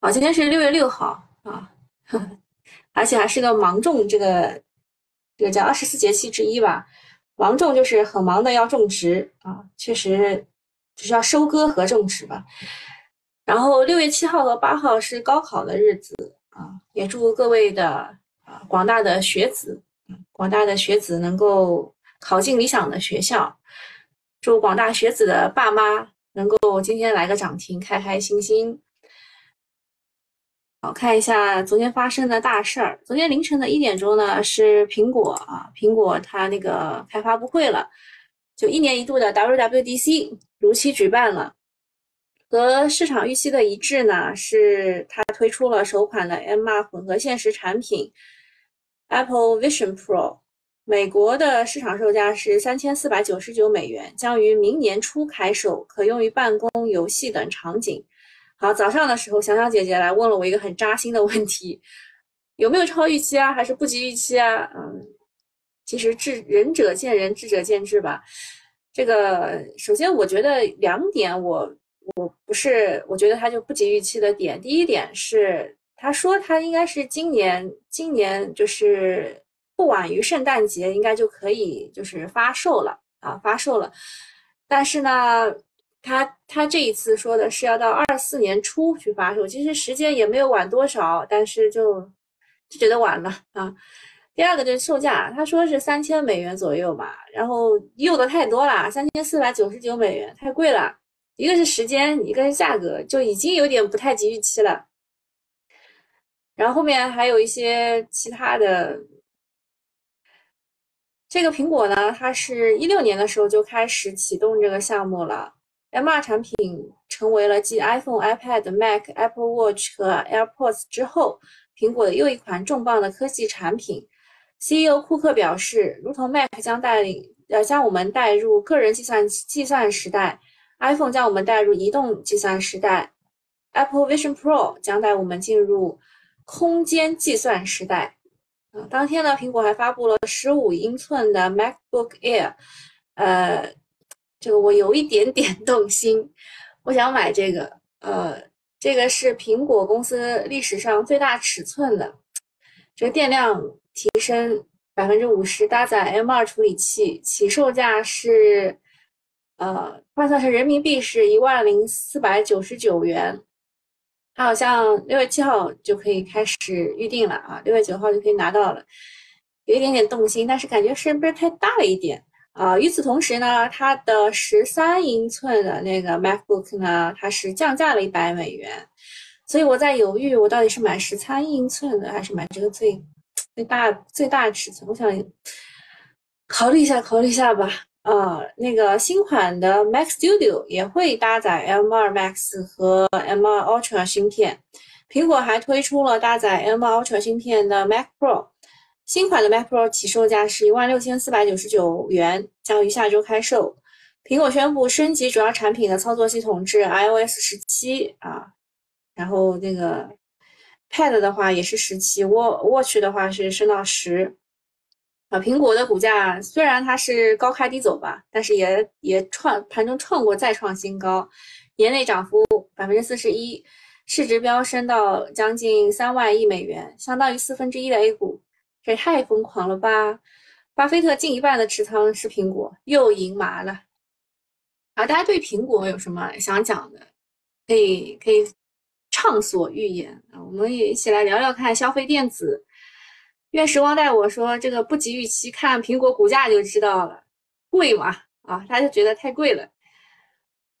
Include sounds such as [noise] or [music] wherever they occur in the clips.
啊，今天是六月六号啊，[laughs] 而且还是个芒种，这个这个叫二十四节气之一吧。芒种就是很忙的要种植啊，确实就是要收割和种植吧。然后六月七号和八号是高考的日子啊，也祝各位的啊广大的学子，广大的学子能够考进理想的学校。祝广大学子的爸妈能够今天来个涨停，开开心心。好看一下昨天发生的大事儿。昨天凌晨的一点钟呢，是苹果啊，苹果它那个开发布会了，就一年一度的 WWDC 如期举办了。和市场预期的一致呢，是它推出了首款的 MR 混合现实产品 Apple Vision Pro。美国的市场售价是三千四百九十九美元，将于明年初开售，可用于办公、游戏等场景。好，早上的时候，小小姐姐来问了我一个很扎心的问题：有没有超预期啊，还是不及预期啊？嗯，其实智仁者见仁，智者见智吧。这个首先，我觉得两点，我我不是，我觉得它就不及预期的点。第一点是，他说他应该是今年，今年就是。不晚于圣诞节，应该就可以就是发售了啊，发售了。但是呢，他他这一次说的是要到二四年初去发售，其实时间也没有晚多少，但是就就觉得晚了啊。第二个就是售价，他说是三千美元左右吧，然后用的太多了，三千四百九十九美元太贵了。一个是时间，一个是价格，就已经有点不太及预期了。然后后面还有一些其他的。这个苹果呢，它是一六年的时候就开始启动这个项目了。MR 产品成为了继 iPhone、iPad、Mac、Apple Watch 和 AirPods 之后，苹果的又一款重磅的科技产品。CEO 库克表示，如同 Mac 将带领呃将我们带入个人计算计算时代，iPhone 将我们带入移动计算时代，Apple Vision Pro 将带我们进入空间计算时代。啊，当天呢，苹果还发布了十五英寸的 MacBook Air，呃，这个我有一点点 [laughs] 动心，我想买这个，呃，这个是苹果公司历史上最大尺寸的，这个电量提升百分之五十，搭载 M2 处理器，起售价是，呃，换算成人民币是一万零四百九十九元。它好像六月七号就可以开始预定了啊，六月九号就可以拿到了，有一点点动心，但是感觉是不是太大了一点啊？与此同时呢，它的十三英寸的那个 MacBook 呢，它是降价了一百美元，所以我在犹豫，我到底是买十三英寸的还是买这个最最大最大尺寸？我想考虑一下，考虑一下吧。呃，那个新款的 Mac Studio 也会搭载 M2 Max 和 M2 Ultra 芯片。苹果还推出了搭载 M2 Ultra 芯片的 Mac Pro。新款的 Mac Pro 起售价是一万六千四百九十九元，将于下周开售。苹果宣布升级主要产品的操作系统至 iOS 十七啊，然后那个 Pad 的话也是十七，Watch 的话是升到十。啊，苹果的股价虽然它是高开低走吧，但是也也创盘中创过再创新高，年内涨幅百分之四十一，市值飙升到将近三万亿美元，相当于四分之一的 A 股，这太疯狂了吧！巴菲特近一半的持仓是苹果，又赢麻了。啊，大家对苹果有什么想讲的？可以可以畅所欲言啊，我们也一起来聊聊看消费电子。愿时光带我说，这个不及预期，看苹果股价就知道了，贵嘛啊，他就觉得太贵了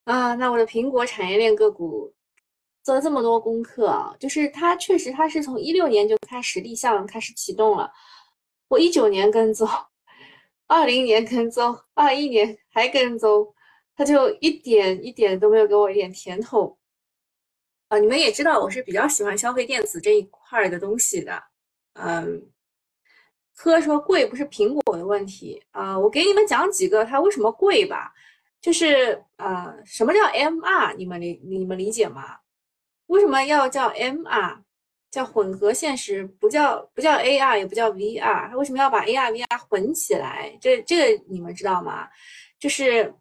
啊。那我的苹果产业链个股做了这么多功课啊，就是它确实它是从一六年就开始立项，开始启动了。我一九年跟踪，二零年跟踪，二一年还跟踪，它就一点一点都没有给我一点甜头啊。你们也知道，我是比较喜欢消费电子这一块的东西的，嗯。科说贵不是苹果的问题啊，我给你们讲几个它为什么贵吧，就是呃，什么叫 MR？你们理你们理解吗？为什么要叫 MR？叫混合现实，不叫不叫 AR，也不叫 VR，它为什么要把 AR VR 混起来？这这个你们知道吗？就是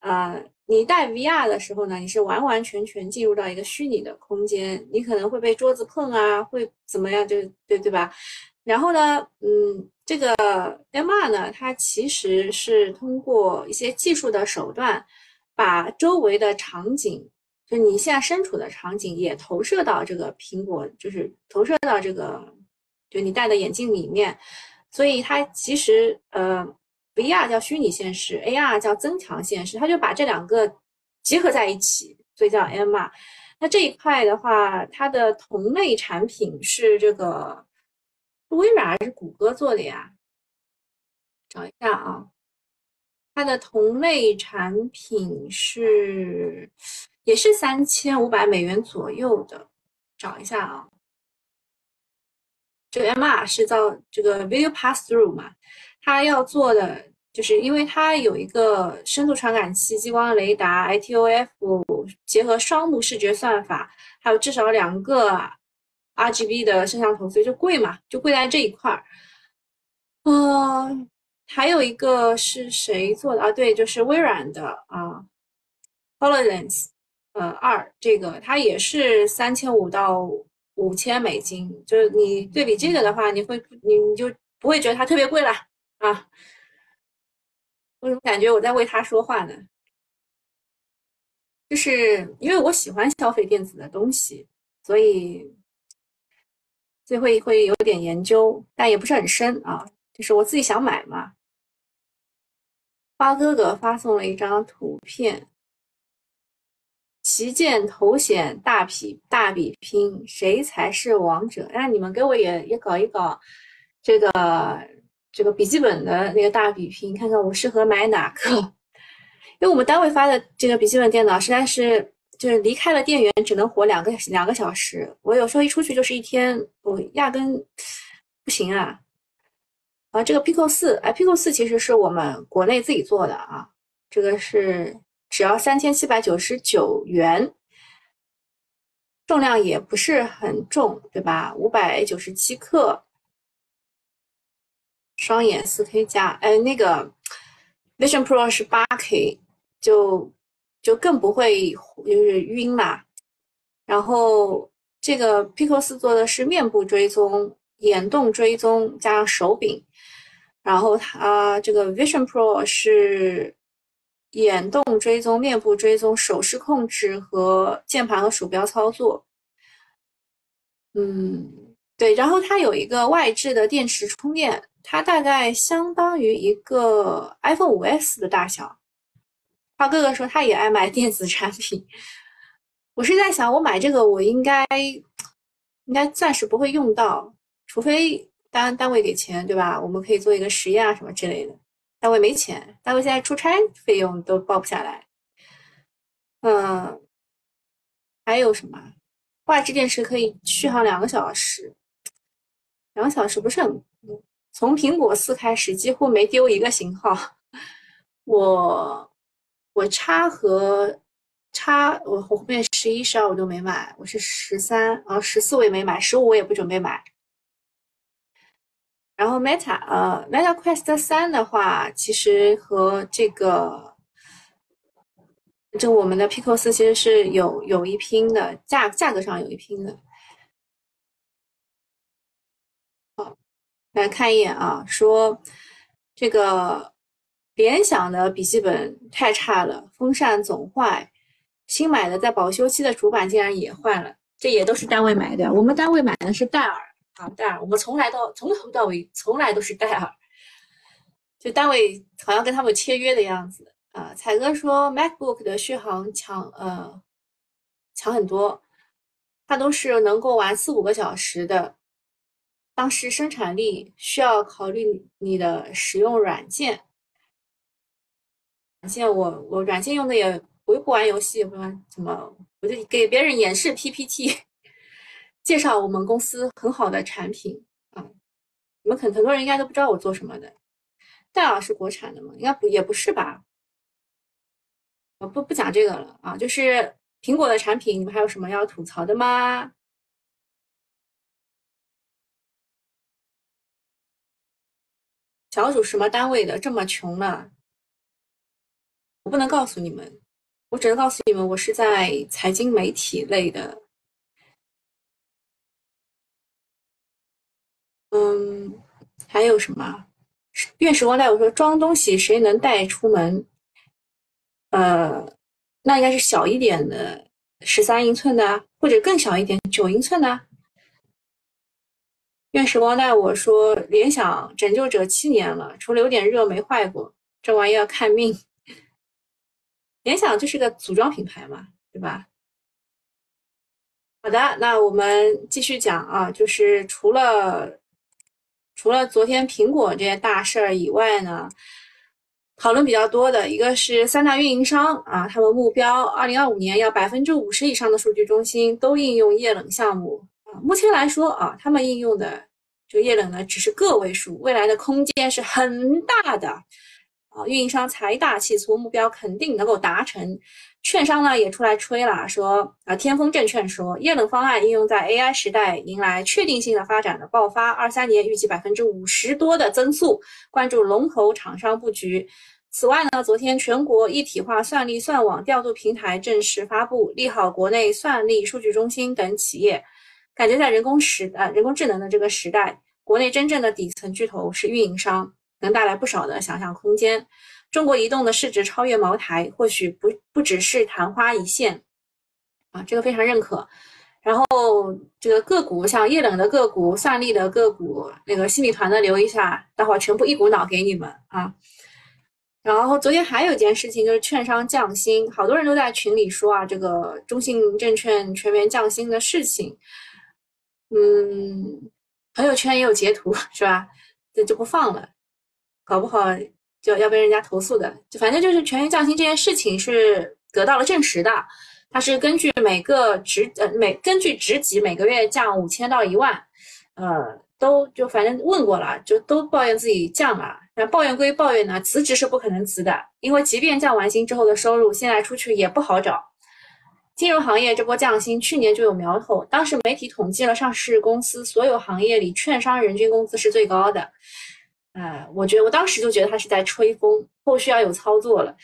呃，你戴 VR 的时候呢，你是完完全全进入到一个虚拟的空间，你可能会被桌子碰啊，会怎么样？就对对吧？然后呢，嗯，这个 MR 呢，它其实是通过一些技术的手段，把周围的场景，就你现在身处的场景，也投射到这个苹果，就是投射到这个，就你戴的眼镜里面。所以它其实，呃，VR 叫虚拟现实，AR 叫增强现实，它就把这两个结合在一起，所以叫 MR。那这一块的话，它的同类产品是这个。微软还是谷歌做的呀？找一下啊，它的同类产品是也是三千五百美元左右的。找一下啊，这个 MR 是造这个 Video Pass Through 嘛？它要做的就是因为它有一个深度传感器、激光雷达、ITOF 结合双目视觉算法，还有至少两个。RGB 的摄像头，所以就贵嘛，就贵在这一块儿。嗯，还有一个是谁做的啊？对，就是微软的啊，HoloLens，呃，二这个它也是三千五到五千美金。就是你对比这个的话，你会你你就不会觉得它特别贵了啊？我怎么感觉我在为它说话呢？就是因为我喜欢消费电子的东西，所以。所以会会有点研究，但也不是很深啊。就是我自己想买嘛。花哥哥发送了一张图片，旗舰头显大比大比拼，谁才是王者？哎，你们给我也也搞一搞这个这个笔记本的那个大比拼，看看我适合买哪个？因为我们单位发的这个笔记本电脑实在是。就是离开了电源只能活两个两个小时，我有时候一出去就是一天，我压根不行啊。啊，这个 Pico 四，哎，Pico 四其实是我们国内自己做的啊，这个是只要三千七百九十九元，重量也不是很重，对吧？五百九十七克，双眼四 K 加，哎，那个 Vision Pro 是八 K，就。就更不会就是晕啦，然后这个 Pico 四做的是面部追踪、眼动追踪加上手柄，然后它这个 Vision Pro 是眼动追踪、面部追踪、手势控制和键盘和鼠标操作。嗯，对，然后它有一个外置的电池充电，它大概相当于一个 iPhone 五 S 的大小。他哥哥说他也爱买电子产品，我是在想，我买这个我应该应该暂时不会用到，除非单单位给钱，对吧？我们可以做一个实验啊什么之类的。单位没钱，单位现在出差费用都报不下来。嗯，还有什么？外置电池可以续航两个小时，两个小时不是很？从苹果四开始几乎没丢一个型号，我。我叉和叉，我后面十一、十二我都没买，我是十三，然后十四我也没买，十五我也不准备买。然后 Meta，呃，Meta Quest 三的话，其实和这个，就我们的 Pico 四其实是有有一拼的，价价格上有一拼的。好，来看一眼啊，说这个。联想的笔记本太差了，风扇总坏。新买的在保修期的主板竟然也坏了，这也都是单位买的。我们单位买的是戴尔啊，戴尔，我们从来都从头到尾从来都是戴尔，就单位好像跟他们签约的样子啊。彩哥说 MacBook 的续航强呃强很多，它都是能够玩四五个小时的。当时生产力需要考虑你的使用软件。软件我我软件用的也我又不玩游戏，不玩怎么我就给别人演示 PPT，介绍我们公司很好的产品啊。你们很很多人应该都不知道我做什么的。戴尔是国产的吗？应该不也不是吧？我不不讲这个了啊。就是苹果的产品，你们还有什么要吐槽的吗？小组什么单位的？这么穷呢？我不能告诉你们，我只能告诉你们，我是在财经媒体类的。嗯，还有什么？愿时光带我说装东西，谁能带出门？呃，那应该是小一点的，十三英寸的，或者更小一点，九英寸的。愿时光带我说，联想拯救者七年了，除了有点热没坏过，这玩意要看命。联想就是个组装品牌嘛，对吧？好的，那我们继续讲啊，就是除了。除了昨天苹果这些大事儿以外呢，讨论比较多的一个是三大运营商啊，他们目标二零二五年要百分之五十以上的数据中心都应用液冷项目啊。目前来说啊，他们应用的这个液冷呢只是个位数，未来的空间是很大的啊。运营商财大气粗，目标肯定能够达成。券商呢也出来吹了，说啊，天风证券说液冷方案应用在 AI 时代，迎来确定性的发展的爆发，二三年预计百分之五十多的增速，关注龙头厂商布局。此外呢，昨天全国一体化算力算网调度平台正式发布，利好国内算力数据中心等企业。感觉在人工时呃人工智能的这个时代，国内真正的底层巨头是运营商，能带来不少的想象空间。中国移动的市值超越茅台，或许不不只是昙花一现，啊，这个非常认可。然后这个个股，像液冷的个股、算力的个股，那个新米团的留一下，待会儿全部一股脑给你们啊。然后昨天还有一件事情，就是券商降薪，好多人都在群里说啊，这个中信证券全员降薪的事情，嗯，朋友圈也有截图是吧？这就不放了，搞不好。就要被人家投诉的，就反正就是全员降薪这件事情是得到了证实的，它是根据每个职呃每根据职级每个月降五千到一万，呃都就反正问过了，就都抱怨自己降了。那抱怨归抱怨呢，辞职是不可能辞的，因为即便降完薪之后的收入现在出去也不好找。金融行业这波降薪去年就有苗头，当时媒体统计了上市公司所有行业里券商人均工资是最高的。呃，我觉得我当时就觉得他是在吹风，后续要有操作了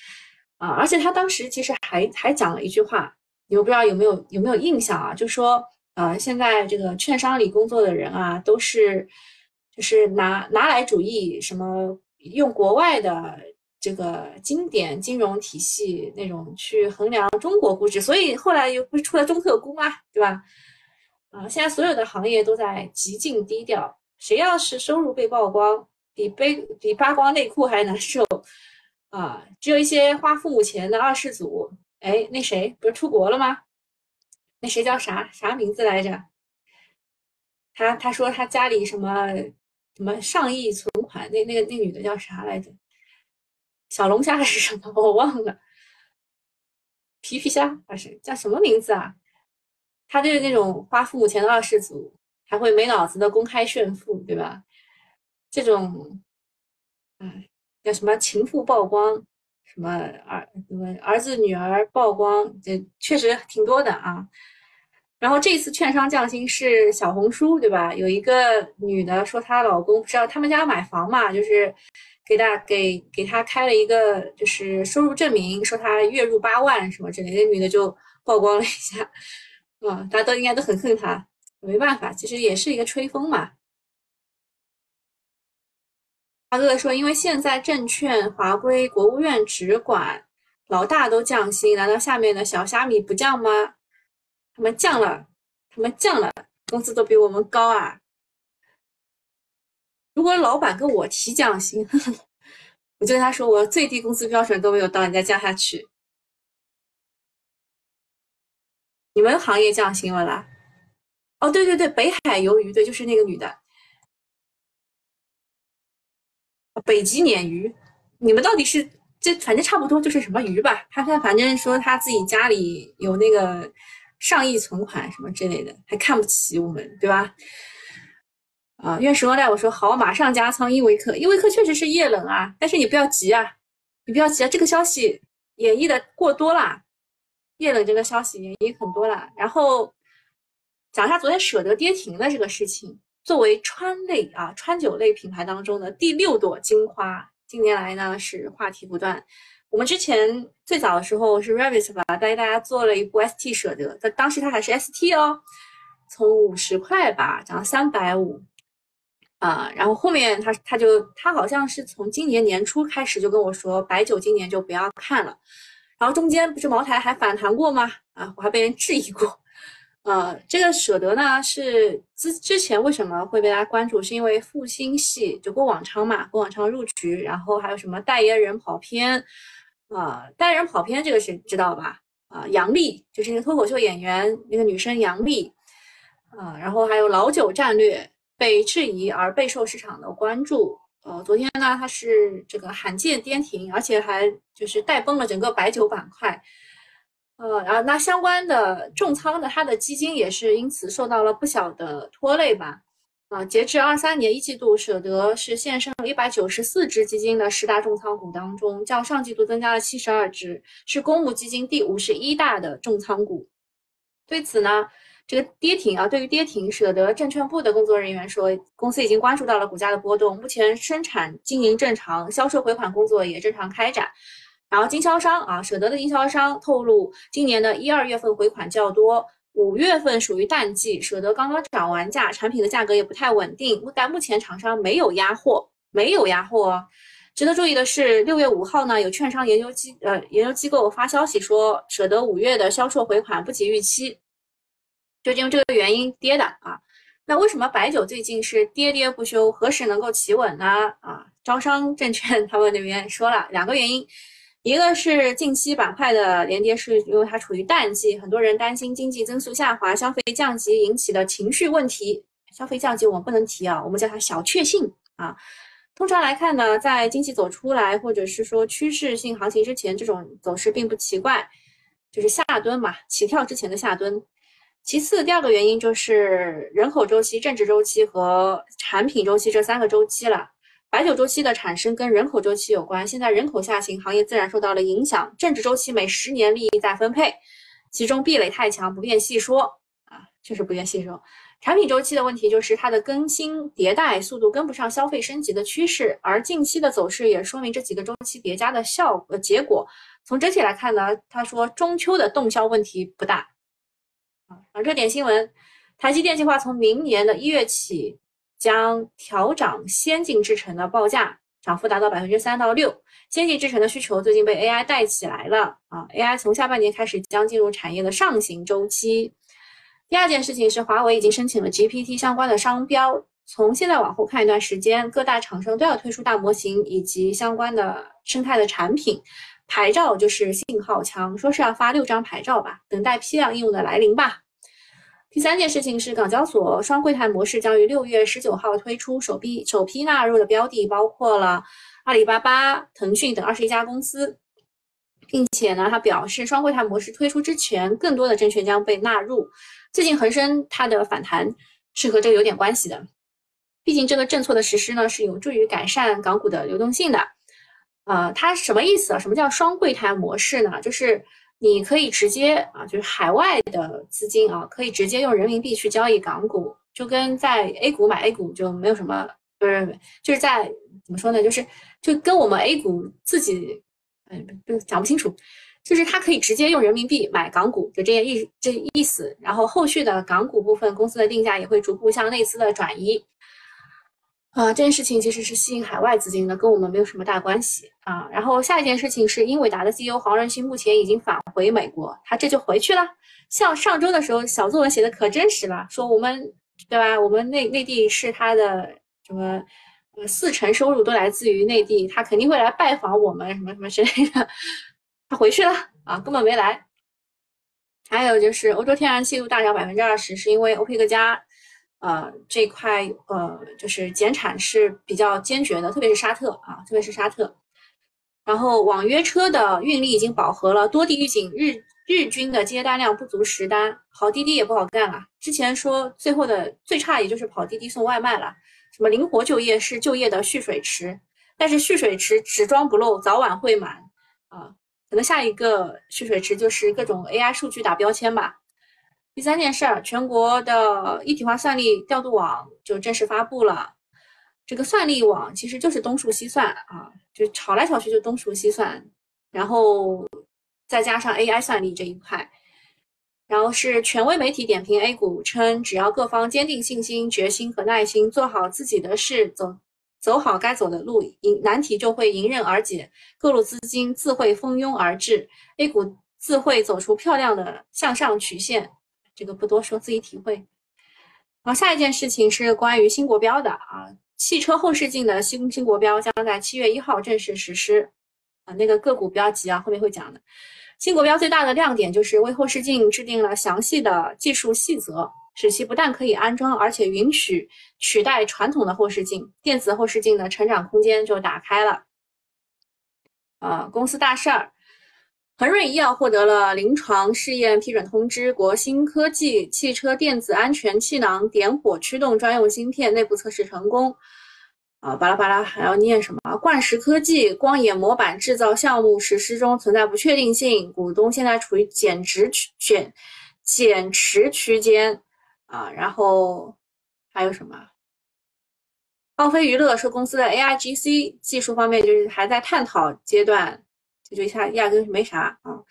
啊！而且他当时其实还还讲了一句话，你们不知道有没有有没有印象啊？就说呃，现在这个券商里工作的人啊，都是就是拿拿来主义，什么用国外的这个经典金融体系那种去衡量中国估值，所以后来又不是出了中特估嘛，对吧？啊，现在所有的行业都在极尽低调，谁要是收入被曝光。比背比扒光内裤还难受啊！只有一些花父母钱的二世祖，哎，那谁不是出国了吗？那谁叫啥啥名字来着？他他说他家里什么什么上亿存款，那那个那女的叫啥来着？小龙虾还是什么？[laughs] 我忘了。皮皮虾还是叫什么名字啊？他就是那种花父母钱的二世祖，还会没脑子的公开炫富，对吧？这种，嗯，叫什么情妇曝光，什么儿什么儿子女儿曝光，这确实挺多的啊。然后这次券商降薪是小红书，对吧？有一个女的说她老公不知道他们家买房嘛，就是给大给给她开了一个就是收入证明，说她月入八万什么之类的，那女的就曝光了一下，[laughs] 啊，大家都应该都很恨她，没办法，其实也是一个吹风嘛。华哥哥说：“因为现在证券划归国务院直管，老大都降薪，难道下面的小虾米不降吗？他们降了，他们降了，工资都比我们高啊！如果老板跟我提降薪，[laughs] 我就跟他说，我最低工资标准都没有到，你再降下去。你们行业降薪了啦？哦，对对对，北海鱿鱼，对，就是那个女的。”北极鲶鱼，你们到底是这反正差不多就是什么鱼吧？他他反正说他自己家里有那个上亿存款什么之类的，还看不起我们，对吧？啊，愿时光带我说好，马上加仓依维柯，依维柯确实是液冷啊，但是你不要急啊，你不要急啊，这个消息演绎的过多啦，液冷这个消息演绎很多了。然后讲一下昨天舍得跌停的这个事情。作为川类啊川酒类品牌当中的第六朵金花，近年来呢是话题不断。我们之前最早的时候是 Revit 吧，带大家做了一部 ST 舍得，但当时它还是 ST 哦，从五十块吧涨到三百五啊，然后后面他他就他好像是从今年年初开始就跟我说白酒今年就不要看了，然后中间不是茅台还反弹过吗？啊，我还被人质疑过。呃，这个舍得呢是之之前为什么会被大家关注？是因为复兴系就郭广昌嘛，郭广昌入局，然后还有什么代言人跑偏，啊，代言人跑偏这个是知道吧？啊，杨笠就是那个脱口秀演员，那个女生杨笠，啊，然后还有老酒战略被质疑而备受市场的关注。呃，昨天呢，它是这个罕见跌停，而且还就是带崩了整个白酒板块。呃，然后那相关的重仓的，它的基金也是因此受到了不小的拖累吧。啊，截至二三年一季度，舍得是现剩一百九十四只基金的十大重仓股当中，较上季度增加了七十二只，是公募基金第五十一大的重仓股。对此呢，这个跌停啊，对于跌停，舍得证券部的工作人员说，公司已经关注到了股价的波动，目前生产经营正常，销售回款工作也正常开展。然后经销商啊，舍得的经销商透露，今年的一二月份回款较多，五月份属于淡季，舍得刚刚涨完价，产品的价格也不太稳定，但目前厂商没有压货，没有压货。值得注意的是，六月五号呢，有券商研究机呃研究机构发消息说，舍得五月的销售回款不及预期，就因为这个原因跌的啊。那为什么白酒最近是跌跌不休？何时能够企稳呢？啊，招商证券 [laughs] 他们那边说了两个原因。一个是近期板块的连跌，是因为它处于淡季，很多人担心经济增速下滑、消费降级引起的情绪问题。消费降级我们不能提啊，我们叫它小确幸啊。通常来看呢，在经济走出来或者是说趋势性行情之前，这种走势并不奇怪，就是下蹲嘛，起跳之前的下蹲。其次，第二个原因就是人口周期、政治周期和产品周期这三个周期了。白酒周期的产生跟人口周期有关，现在人口下行，行业自然受到了影响。政治周期每十年利益再分配，其中壁垒太强，不便细说啊，确实不便细说。产品周期的问题就是它的更新迭代速度跟不上消费升级的趋势，而近期的走势也说明这几个周期叠加的效呃结果。从整体来看呢，他说中秋的动销问题不大啊。热点新闻，台积电计划从明年的一月起。将调涨先进制程的报价，涨幅达到百分之三到六。先进制程的需求最近被 AI 带起来了啊！AI 从下半年开始将进入产业的上行周期。第二件事情是，华为已经申请了 GPT 相关的商标，从现在往后看一段时间，各大厂商都要推出大模型以及相关的生态的产品。牌照就是信号枪，说是要发六张牌照吧，等待批量应用的来临吧。第三件事情是，港交所双柜台模式将于六月十九号推出，首批首批纳入的标的包括了阿里巴巴、腾讯等二十一家公司，并且呢，他表示双柜台模式推出之前，更多的证券将被纳入。最近恒生它的反弹是和这个有点关系的，毕竟这个政策的实施呢，是有助于改善港股的流动性的。呃，它什么意思啊？什么叫双柜台模式呢？就是。你可以直接啊，就是海外的资金啊，可以直接用人民币去交易港股，就跟在 A 股买 A 股就没有什么，不是，就是在怎么说呢，就是就跟我们 A 股自己，嗯，不讲不清楚，就是它可以直接用人民币买港股，就这些意这意思。然后后续的港股部分公司的定价也会逐步向内资的转移。啊，这件事情其实是吸引海外资金的，跟我们没有什么大关系啊。然后下一件事情是英伟达的 CEO 黄仁勋目前已经返回美国，他这就回去了。像上周的时候，小作文写的可真实了，说我们对吧？我们内内地是他的什么呃四成收入都来自于内地，他肯定会来拜访我们什么什么之类的。[laughs] 他回去了啊，根本没来。还有就是欧洲天然气度大涨百分之二十，是因为欧佩克加。呃，这块呃，就是减产是比较坚决的，特别是沙特啊，特别是沙特。然后网约车的运力已经饱和了，多地预警日日均的接单量不足十单，跑滴滴也不好干了。之前说最后的最差也就是跑滴滴送外卖了。什么灵活就业是就业的蓄水池，但是蓄水池只装不漏，早晚会满啊。可能下一个蓄水池就是各种 AI 数据打标签吧。第三件事儿，全国的一体化算力调度网就正式发布了。这个算力网其实就是东数西算啊，就吵来吵去就东数西算。然后再加上 AI 算力这一块，然后是权威媒体点评 A 股称，只要各方坚定信心、决心和耐心，做好自己的事，走走好该走的路，迎难题就会迎刃而解，各路资金自会蜂拥而至，A 股自会走出漂亮的向上曲线。这个不多说，自己体会。好下一件事情是关于新国标的啊，汽车后视镜的新新国标将在七月一号正式实施啊，那个个股不要急啊，后面会讲的。新国标最大的亮点就是为后视镜制定了详细的技术细则，使其不但可以安装，而且允许取代传统的后视镜，电子后视镜的成长空间就打开了。啊，公司大事儿。恒瑞医药获得了临床试验批准通知，国新科技汽车电子安全气囊点火驱动专用芯片内部测试成功。啊，巴拉巴拉还要念什么？冠石科技光眼模板制造项目实施中存在不确定性，股东现在处于减值区减减持区间。啊，然后还有什么？奥飞娱乐说公司的 AIGC 技术方面就是还在探讨阶段。就一下压根没啥啊，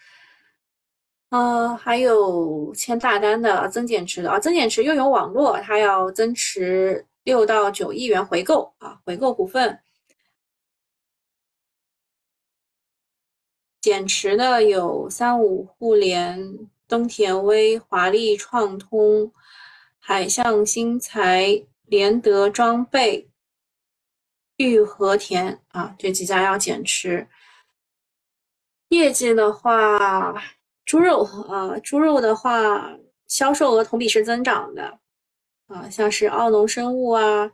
呃，还有签大单的增减持的啊，增减持又有网络，它要增持六到九亿元回购啊，回购股份。减持的有三五互联、东田威、华丽创通、海象新材、联德装备、玉和田啊，这几家要减持。业绩的话，猪肉啊，猪肉的话，销售额同比是增长的，啊，像是奥农生物啊、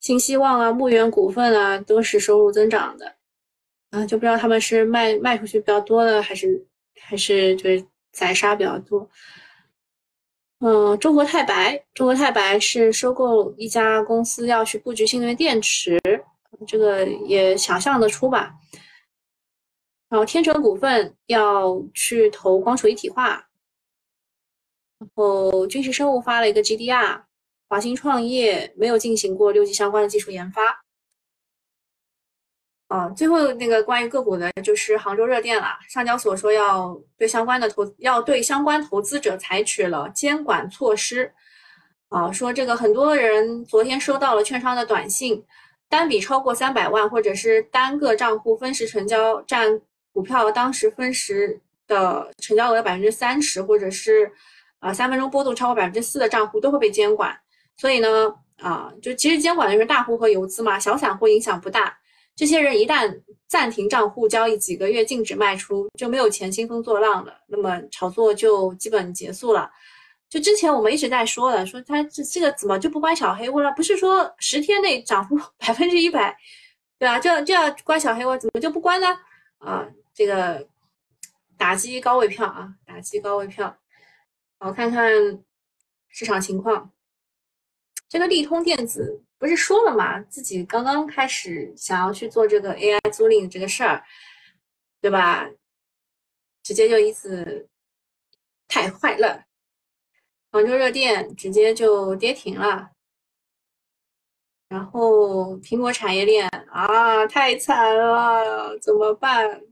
新希望啊、牧原股份啊，都是收入增长的，啊，就不知道他们是卖卖出去比较多的，还是还是就是宰杀比较多。嗯，中国太白，中国太白是收购一家公司要去布局新能源电池，这个也想象得出吧。然后天成股份要去投光储一体化，然后军事生物发了一个 GDR，华兴创业没有进行过六 G 相关的技术研发。啊，最后那个关于个股的，就是杭州热电了。上交所说要对相关的投要对相关投资者采取了监管措施。啊，说这个很多人昨天收到了券商的短信，单笔超过三百万，或者是单个账户分时成交占。股票当时分时的成交额百分之三十，或者是啊三分钟波动超过百分之四的账户都会被监管。所以呢，啊，就其实监管的是大户和游资嘛，小散户影响不大。这些人一旦暂停账户交易，几个月禁止卖出，就没有钱兴风作浪了，那么炒作就基本结束了。就之前我们一直在说的，说他这这个怎么就不关小黑屋了？不是说十天内涨幅 [laughs] 百分之一百，对吧？就就要关小黑屋，怎么就不关呢？啊？这个打击高位票啊，打击高位票。好，看看市场情况。这个利通电子不是说了吗？自己刚刚开始想要去做这个 AI 租赁这个事儿，对吧？直接就一次太坏了。杭州热电直接就跌停了。然后苹果产业链啊，太惨了，怎么办？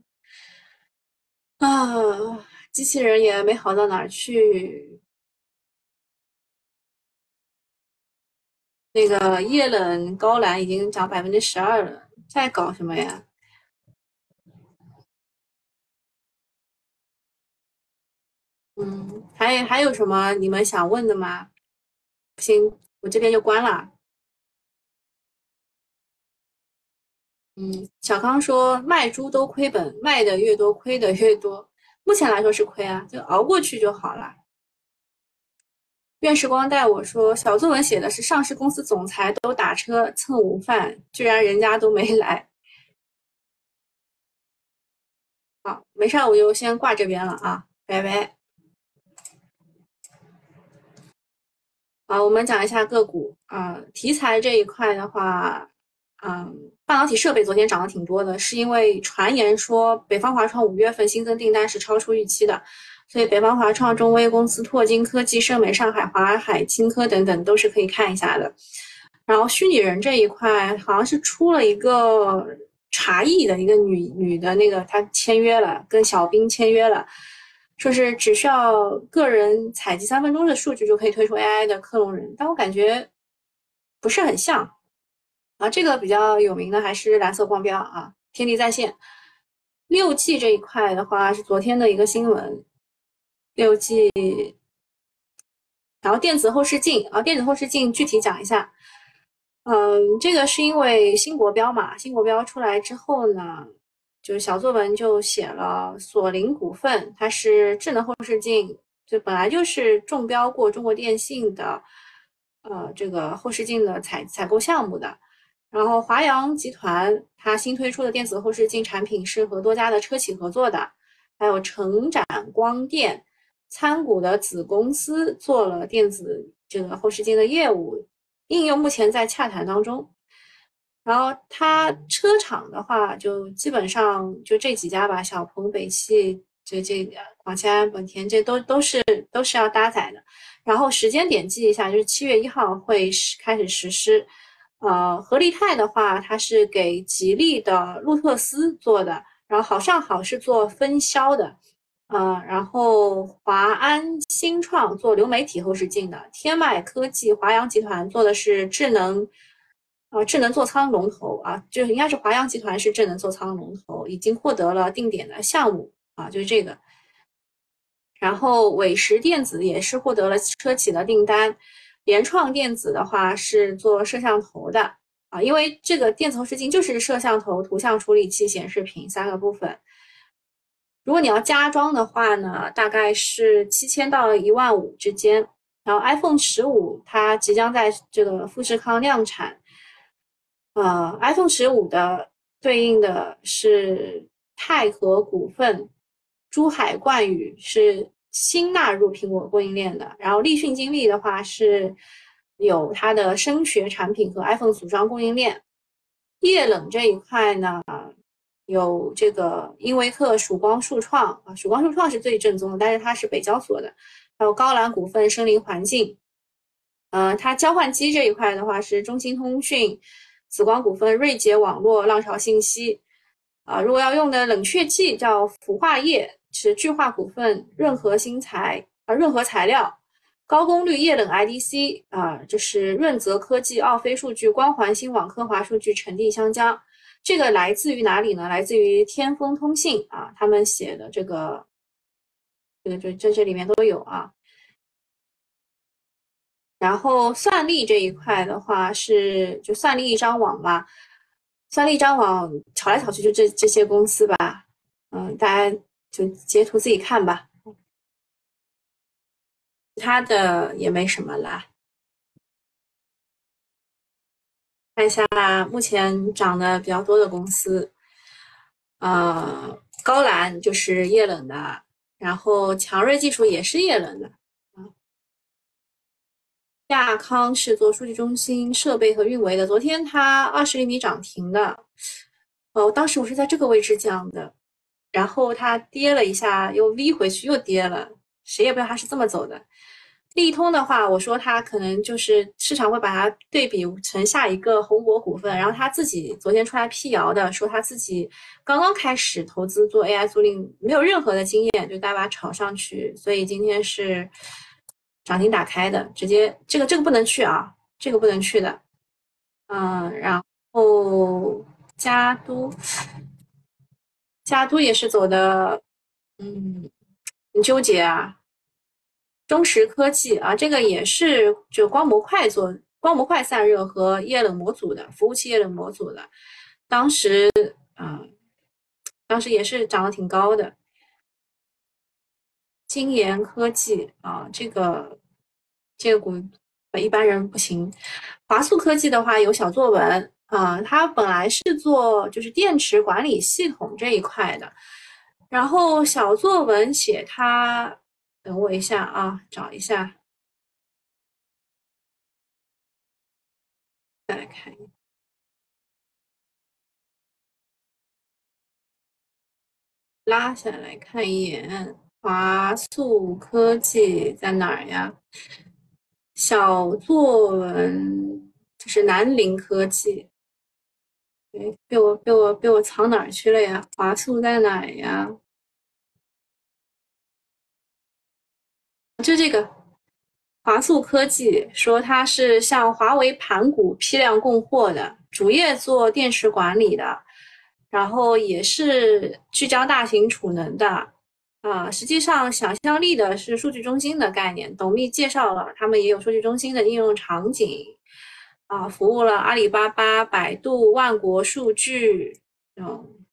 啊，机器人也没好到哪儿去。那个液冷高蓝已经涨百分之十二了，在搞什么呀？嗯，还还有什么你们想问的吗？行，我这边就关了。嗯，小康说卖猪都亏本，卖的越多亏的越多。目前来说是亏啊，就熬过去就好了。愿时光带我说，小作文写的是上市公司总裁都打车蹭午饭，居然人家都没来。好，没事，我就先挂这边了啊，拜拜。好，我们讲一下个股啊，题材这一块的话。嗯，半导体设备昨天涨得挺多的，是因为传言说北方华创五月份新增订单是超出预期的，所以北方华创、中微公司、拓金科技、盛美上海、华海青科等等都是可以看一下的。然后虚拟人这一块好像是出了一个茶艺的一个女女的那个，她签约了，跟小兵签约了，说是只需要个人采集三分钟的数据就可以推出 AI 的克隆人，但我感觉不是很像啊。这个比较有名的还是蓝色光标啊，天地在线。六 G 这一块的话是昨天的一个新闻，六 G，然后电子后视镜啊，电子后视镜具体讲一下。嗯，这个是因为新国标嘛，新国标出来之后呢，就是小作文就写了索林股份，它是智能后视镜，就本来就是中标过中国电信的，呃，这个后视镜的采采购项目的。然后华阳集团它新推出的电子后视镜产品是和多家的车企合作的，还有成展光电参股的子公司做了电子这个后视镜的业务。应用目前在洽谈当中，然后它车厂的话，就基本上就这几家吧，小鹏、北汽，这这广汽安、本田，这都都是都是要搭载的。然后时间点记一下，就是七月一号会开始实施。呃，合力泰的话，它是给吉利的路特斯做的，然后好上好是做分销的。呃，然后华安新创做流媒体后视镜的，天迈科技、华阳集团做的是智能，呃，智能座舱龙头啊，就应该是华阳集团是智能座舱龙头，已经获得了定点的项目啊，就是这个。然后伟时电子也是获得了车企的订单，联创电子的话是做摄像头的啊，因为这个电子后视镜就是摄像头、图像处理器、显示屏三个部分。如果你要加装的话呢，大概是七千到一万五之间。然后 iPhone 十五它即将在这个富士康量产，呃，iPhone 十五的对应的是泰和股份、珠海冠宇是新纳入苹果供应链的。然后立讯精密的话是有它的声学产品和 iPhone 组装供应链。液冷这一块呢？有这个英维克、曙光数创啊，曙光数创是最正宗的，但是它是北交所的。还有高兰股份、森林环境，呃，它交换机这一块的话是中兴通讯、紫光股份、瑞捷网络、浪潮信息。啊，如果要用的冷却剂叫氟化液，是聚化股份、润和新材啊、润和材料。高功率液冷 IDC 啊，就是润泽科技、奥飞数据、光环新网、科华数据、成地香江。这个来自于哪里呢？来自于天风通信啊，他们写的这个，这个就这这里面都有啊。然后算力这一块的话是就算力一张网吧，算力一张网炒来炒去就这这些公司吧，嗯，大家就截图自己看吧，其他的也没什么啦。看一下目前涨的比较多的公司，呃，高兰就是液冷的，然后强瑞技术也是液冷的，亚康是做数据中心设备和运维的，昨天它二十厘米涨停的，哦，当时我是在这个位置讲的，然后它跌了一下又 V 回去又跌了，谁也不知道它是这么走的。利通的话，我说它可能就是市场会把它对比成下一个宏博股份，然后他自己昨天出来辟谣的，说他自己刚刚开始投资做 AI 租赁，没有任何的经验，就大把炒上去，所以今天是涨停打开的，直接这个这个不能去啊，这个不能去的，嗯，然后加都，加都也是走的，嗯，很纠结啊。中石科技啊，这个也是就光模块做光模块散热和液冷模组的服务器液冷模组的，当时啊，当时也是涨得挺高的。金研科技啊，这个这个股一般人不行。华速科技的话有小作文啊，它本来是做就是电池管理系统这一块的，然后小作文写它。等我一下啊，找一下，再来看，拉下来看一眼，华塑科技在哪儿呀？小作文，这是南陵科技。哎，被我被我被我藏哪儿去了呀？华素在哪呀？就这个华素科技说它是向华为盘古批量供货的，主业做电池管理的，然后也是聚焦大型储能的。啊，实际上想象力的是数据中心的概念。董秘介绍了，他们也有数据中心的应用场景。啊，服务了阿里巴巴、百度、万国数据，嗯，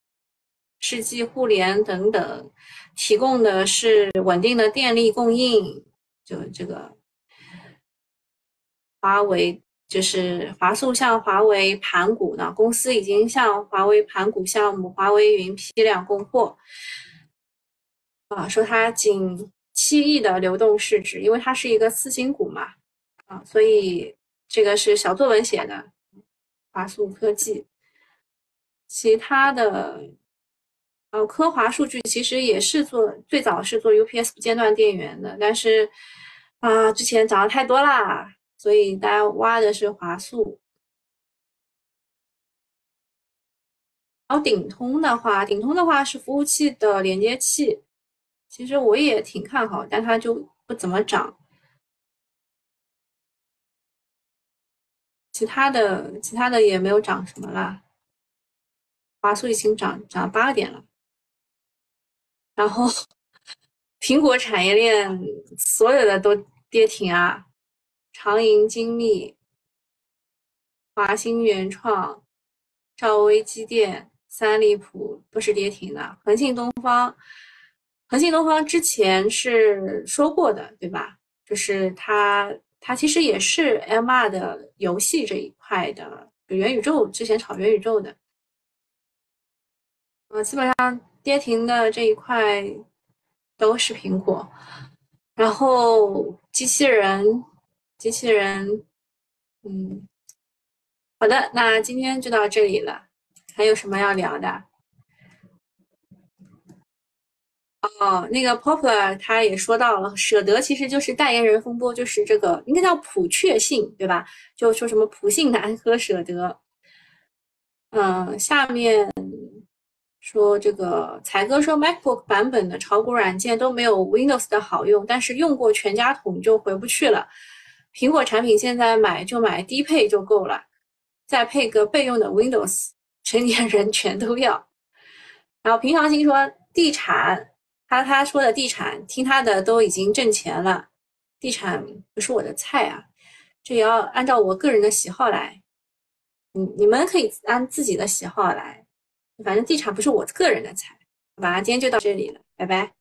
世纪互联等等，提供的是稳定的电力供应。就这个，华为就是华素向华为盘古呢，公司已经向华为盘古项目华为云批量供货。啊，说它仅七亿的流动市值，因为它是一个次新股嘛，啊，所以这个是小作文写的。华素科技，其他的，呃，科华数据其实也是做最早是做 UPS 不间断电源的，但是啊，之前涨得太多啦，所以大家挖的是华素。然后顶通的话，顶通的话是服务器的连接器。其实我也挺看好，但它就不怎么涨。其他的，其他的也没有涨什么啦。华素已经涨涨八个点了，然后苹果产业链所有的都跌停啊，长盈精密、华星原创、兆威机电、三利普都是跌停的，恒信东方。恒信东方之前是说过的，对吧？就是它，它其实也是 MR 的游戏这一块的，元宇宙之前炒元宇宙的，呃，基本上跌停的这一块都是苹果，然后机器人，机器人，嗯，好的，那今天就到这里了，还有什么要聊的？哦，那个 Popular 他也说到了，舍得其实就是代言人风波，就是这个应该叫普确信，对吧？就说什么普信男和舍得。嗯，下面说这个才哥说 MacBook 版本的炒股软件都没有 Windows 的好用，但是用过全家桶就回不去了。苹果产品现在买就买低配就够了，再配个备用的 Windows，成年人全都要。然后平常心说地产。他他说的地产，听他的都已经挣钱了。地产不是我的菜啊，这也要按照我个人的喜好来。你你们可以按自己的喜好来，反正地产不是我个人的菜，好吧？今天就到这里了，拜拜。